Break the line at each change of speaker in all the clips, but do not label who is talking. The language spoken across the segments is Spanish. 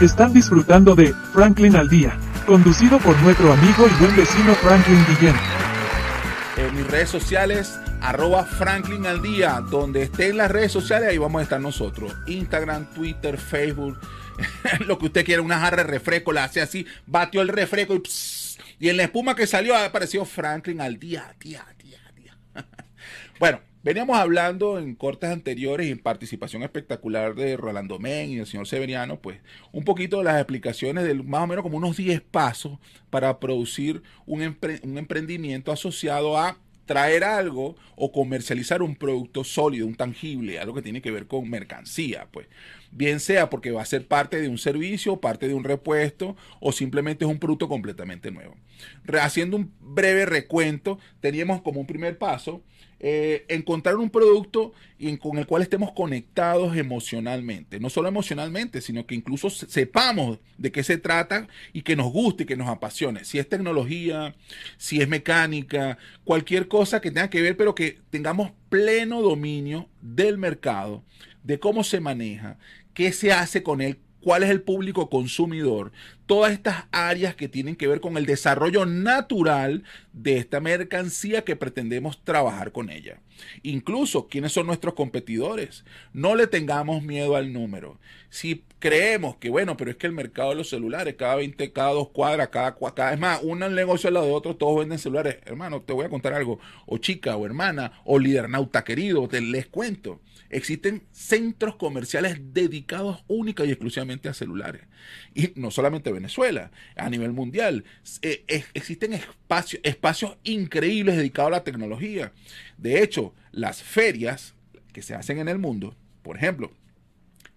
Están disfrutando de Franklin al Día, conducido por nuestro amigo y buen vecino Franklin Guillén.
En mis redes sociales, arroba Franklin al Día, donde estén las redes sociales, ahí vamos a estar nosotros. Instagram, Twitter, Facebook, lo que usted quiera, una jarra de refresco, la hace así, batió el refresco y, y en la espuma que salió ha aparecido Franklin al Día, día, día, día. bueno, Veníamos hablando en cortes anteriores y en participación espectacular de Rolando Men y del señor Severiano, pues un poquito de las explicaciones de más o menos como unos 10 pasos para producir un, un emprendimiento asociado a traer algo o comercializar un producto sólido, un tangible, algo que tiene que ver con mercancía, pues bien sea porque va a ser parte de un servicio, parte de un repuesto o simplemente es un producto completamente nuevo. Haciendo un breve recuento, teníamos como un primer paso eh, encontrar un producto con el cual estemos conectados emocionalmente. No solo emocionalmente, sino que incluso sepamos de qué se trata y que nos guste y que nos apasione. Si es tecnología, si es mecánica, cualquier cosa que tenga que ver, pero que tengamos pleno dominio del mercado, de cómo se maneja, qué se hace con él, cuál es el público consumidor, todas estas áreas que tienen que ver con el desarrollo natural de esta mercancía que pretendemos trabajar con ella. Incluso quiénes son nuestros competidores. No le tengamos miedo al número. Si creemos que, bueno, pero es que el mercado de los celulares, cada 20, cada dos cuadras, cada, cada es más, un negocio al lado de otro, todos venden celulares. Hermano, te voy a contar algo. O chica, o hermana, o lidernauta querido, te les cuento. Existen centros comerciales dedicados única y exclusivamente a celulares. Y no solamente Venezuela, a nivel mundial. Eh, existen espacios, espacios increíbles dedicados a la tecnología. De hecho, las ferias que se hacen en el mundo, por ejemplo,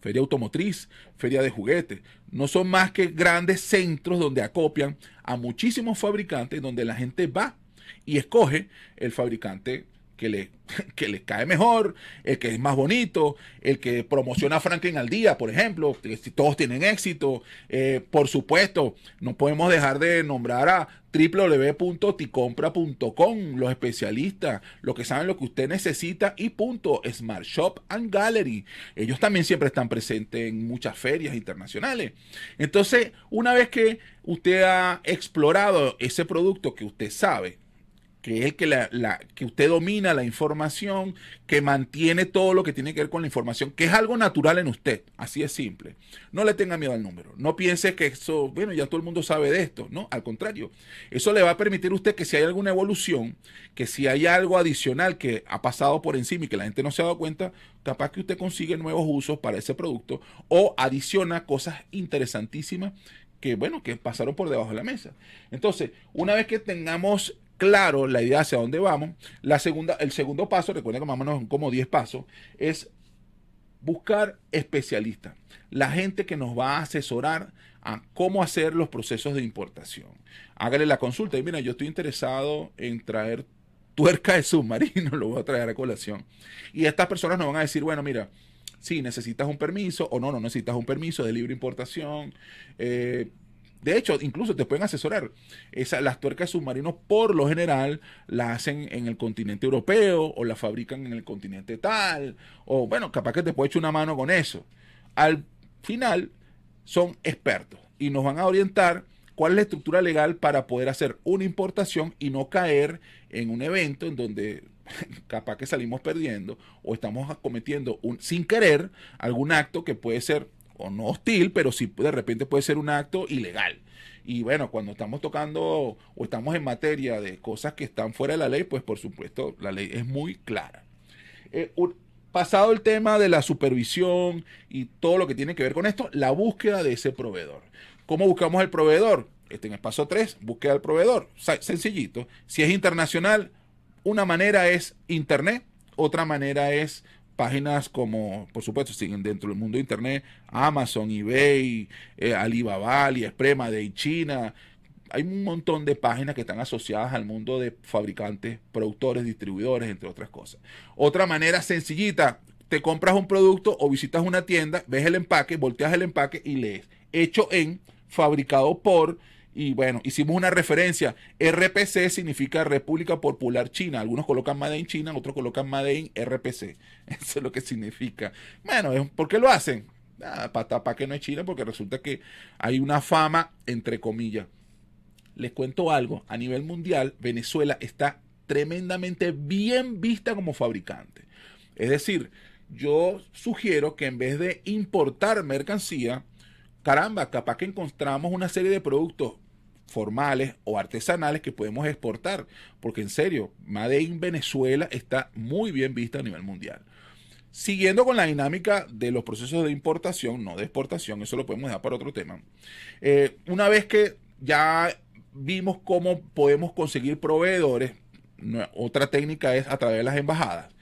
feria automotriz, feria de juguetes, no son más que grandes centros donde acopian a muchísimos fabricantes, donde la gente va y escoge el fabricante que le, que cae mejor, el que es más bonito, el que promociona a Franklin al día, por ejemplo, si todos tienen éxito. Eh, por supuesto, no podemos dejar de nombrar a www.ticompra.com, los especialistas, los que saben lo que usted necesita y punto, Smart Shop and Gallery. Ellos también siempre están presentes en muchas ferias internacionales. Entonces, una vez que usted ha explorado ese producto que usted sabe, que es que, la, que usted domina la información, que mantiene todo lo que tiene que ver con la información, que es algo natural en usted, así es simple. No le tenga miedo al número, no piense que eso, bueno, ya todo el mundo sabe de esto, no, al contrario, eso le va a permitir a usted que si hay alguna evolución, que si hay algo adicional que ha pasado por encima y que la gente no se ha dado cuenta, capaz que usted consigue nuevos usos para ese producto o adiciona cosas interesantísimas que, bueno, que pasaron por debajo de la mesa. Entonces, una vez que tengamos claro la idea hacia dónde vamos. La segunda, el segundo paso, recuerden que más o menos como 10 pasos, es buscar especialistas, la gente que nos va a asesorar a cómo hacer los procesos de importación. Hágale la consulta y mira, yo estoy interesado en traer tuerca de submarino, lo voy a traer a colación. Y estas personas nos van a decir, bueno, mira, si necesitas un permiso o no, no necesitas un permiso de libre importación. Eh, de hecho, incluso te pueden asesorar. Esa, las tuercas submarinos, por lo general, las hacen en el continente europeo o las fabrican en el continente tal. O bueno, capaz que te puede echar una mano con eso. Al final, son expertos y nos van a orientar cuál es la estructura legal para poder hacer una importación y no caer en un evento en donde capaz que salimos perdiendo o estamos cometiendo sin querer algún acto que puede ser o no hostil, pero sí de repente puede ser un acto ilegal. Y bueno, cuando estamos tocando o estamos en materia de cosas que están fuera de la ley, pues por supuesto la ley es muy clara. Eh, pasado el tema de la supervisión y todo lo que tiene que ver con esto, la búsqueda de ese proveedor. ¿Cómo buscamos el proveedor? Este, en el paso 3, búsqueda del proveedor. Sencillito. Si es internacional, una manera es Internet, otra manera es páginas como, por supuesto, siguen dentro del mundo Internet, Amazon, eBay, eh, Alibaba, AliExpress, de China. Hay un montón de páginas que están asociadas al mundo de fabricantes, productores, distribuidores, entre otras cosas. Otra manera sencillita, te compras un producto o visitas una tienda, ves el empaque, volteas el empaque y lees, hecho en, fabricado por, y bueno, hicimos una referencia. RPC significa República Popular China. Algunos colocan Made in China, otros colocan Made in RPC. Eso es lo que significa. Bueno, ¿por qué lo hacen? para tapar que no es China, porque resulta que hay una fama, entre comillas. Les cuento algo, a nivel mundial, Venezuela está tremendamente bien vista como fabricante. Es decir, yo sugiero que en vez de importar mercancía, caramba, capaz que encontramos una serie de productos formales o artesanales que podemos exportar, porque en serio, Made in Venezuela está muy bien vista a nivel mundial. Siguiendo con la dinámica de los procesos de importación, no de exportación, eso lo podemos dejar para otro tema. Eh, una vez que ya vimos cómo podemos conseguir proveedores, otra técnica es a través de las embajadas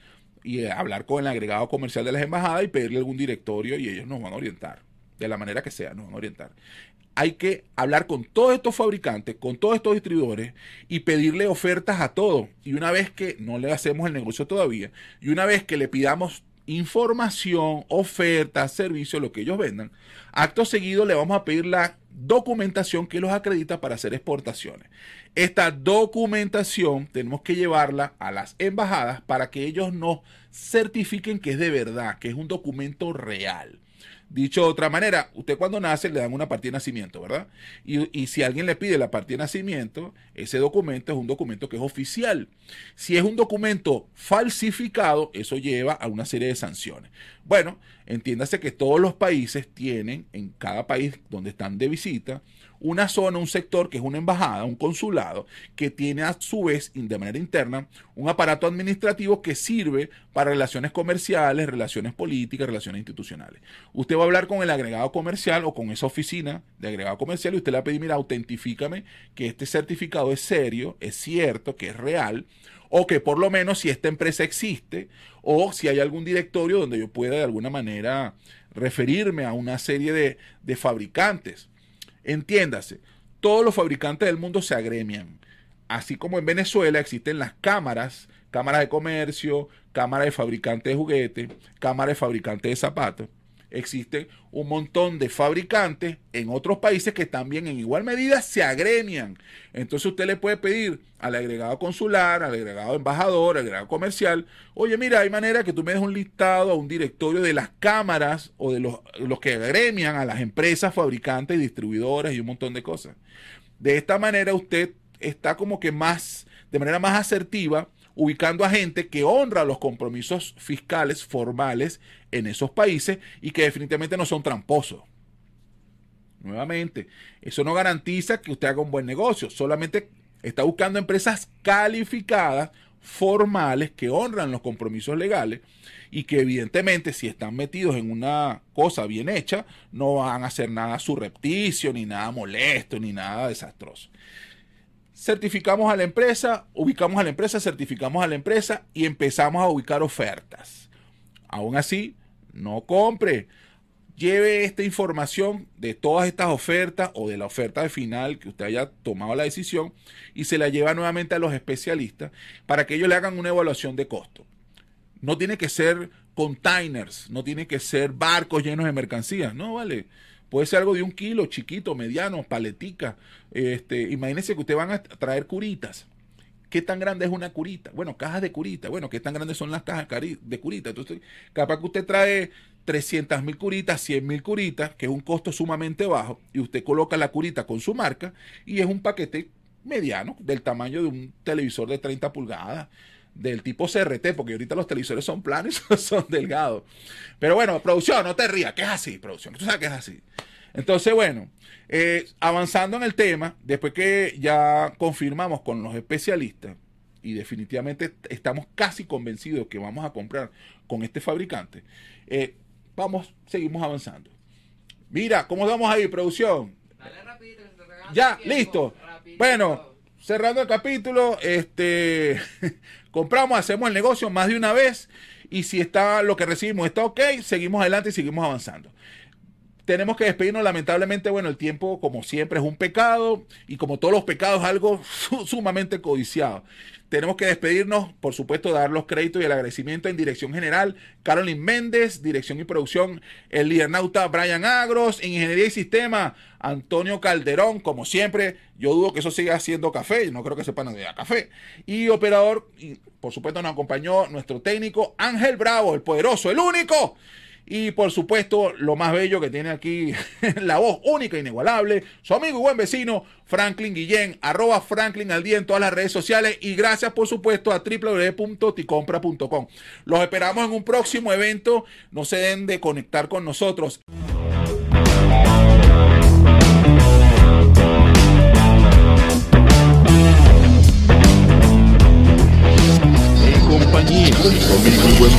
y hablar con el agregado comercial de las embajadas y pedirle algún directorio y ellos nos van a orientar, de la manera que sea, nos van a orientar. Hay que hablar con todos estos fabricantes, con todos estos distribuidores y pedirle ofertas a todos. Y una vez que no le hacemos el negocio todavía, y una vez que le pidamos información, ofertas, servicios, lo que ellos vendan, acto seguido le vamos a pedir la documentación que los acredita para hacer exportaciones. Esta documentación tenemos que llevarla a las embajadas para que ellos nos certifiquen que es de verdad, que es un documento real. Dicho de otra manera, usted cuando nace le dan una partida de nacimiento, ¿verdad? Y, si alguien le pide la partida de nacimiento, ese documento es un documento que es oficial. Si es un documento falsificado, eso lleva a una serie de sanciones. Bueno, entiéndase que todos los países tienen, en cada país donde están de visita, una zona, un sector que es una embajada, un consulado, que tiene a su vez, de manera interna, un aparato administrativo que sirve para relaciones comerciales, relaciones políticas, relaciones institucionales. Usted va a hablar con el agregado comercial o con esa oficina de agregado comercial y usted le va a pedir, mira, autentifícame que este certificado es serio, es cierto, que es real, o que por lo menos si esta empresa existe, o si hay algún directorio donde yo pueda de alguna manera referirme a una serie de, de fabricantes. Entiéndase, todos los fabricantes del mundo se agremian. Así como en Venezuela existen las cámaras, cámaras de comercio, cámaras de fabricantes de juguetes, cámaras de fabricantes de zapatos existen un montón de fabricantes en otros países que también en igual medida se agremian. Entonces usted le puede pedir al agregado consular, al agregado embajador, al agregado comercial, oye, mira, hay manera que tú me des un listado, un directorio de las cámaras o de los, los que agremian a las empresas fabricantes, distribuidoras y un montón de cosas. De esta manera usted está como que más, de manera más asertiva, ubicando a gente que honra los compromisos fiscales formales en esos países y que definitivamente no son tramposos. Nuevamente, eso no garantiza que usted haga un buen negocio, solamente está buscando empresas calificadas, formales, que honran los compromisos legales y que evidentemente si están metidos en una cosa bien hecha, no van a hacer nada surrepticio, ni nada molesto, ni nada desastroso certificamos a la empresa, ubicamos a la empresa, certificamos a la empresa y empezamos a ubicar ofertas. Aún así, no compre. Lleve esta información de todas estas ofertas o de la oferta final que usted haya tomado la decisión y se la lleva nuevamente a los especialistas para que ellos le hagan una evaluación de costo. No tiene que ser containers, no tiene que ser barcos llenos de mercancías, no vale. Puede ser algo de un kilo, chiquito, mediano, paletica. Este, imagínense que ustedes van a traer curitas. ¿Qué tan grande es una curita? Bueno, cajas de curita. Bueno, ¿qué tan grandes son las cajas de curita? Entonces, capaz que usted trae 300 mil curitas, 100 mil curitas, que es un costo sumamente bajo, y usted coloca la curita con su marca, y es un paquete mediano, del tamaño de un televisor de 30 pulgadas, del tipo CRT, porque ahorita los televisores son planos y son delgados. Pero bueno, producción, no te rías, que es así, producción, tú sabes que es así. Entonces, bueno, eh, avanzando en el tema, después que ya confirmamos con los especialistas y definitivamente estamos casi convencidos que vamos a comprar con este fabricante, eh, vamos, seguimos avanzando. Mira, ¿cómo vamos ahí, producción? Dale rapidito, ya, listo. Bueno, cerrando el capítulo, este, compramos, hacemos el negocio más de una vez y si está lo que recibimos está ok, seguimos adelante y seguimos avanzando. Tenemos que despedirnos, lamentablemente, bueno, el tiempo como siempre es un pecado y como todos los pecados algo sumamente codiciado. Tenemos que despedirnos, por supuesto, dar los créditos y el agradecimiento en dirección general, Carolyn Méndez, dirección y producción, el lidernauta Brian Agros, en ingeniería y sistema, Antonio Calderón, como siempre, yo dudo que eso siga siendo café, no creo que sepan de café. Y operador, y por supuesto nos acompañó nuestro técnico Ángel Bravo, el poderoso, el único. Y por supuesto, lo más bello que tiene aquí, la voz única, inigualable, su amigo y buen vecino, Franklin Guillén, arroba Franklin al día en todas las redes sociales. Y gracias, por supuesto, a www.ticompra.com. Los esperamos en un próximo evento. No se den de conectar con nosotros.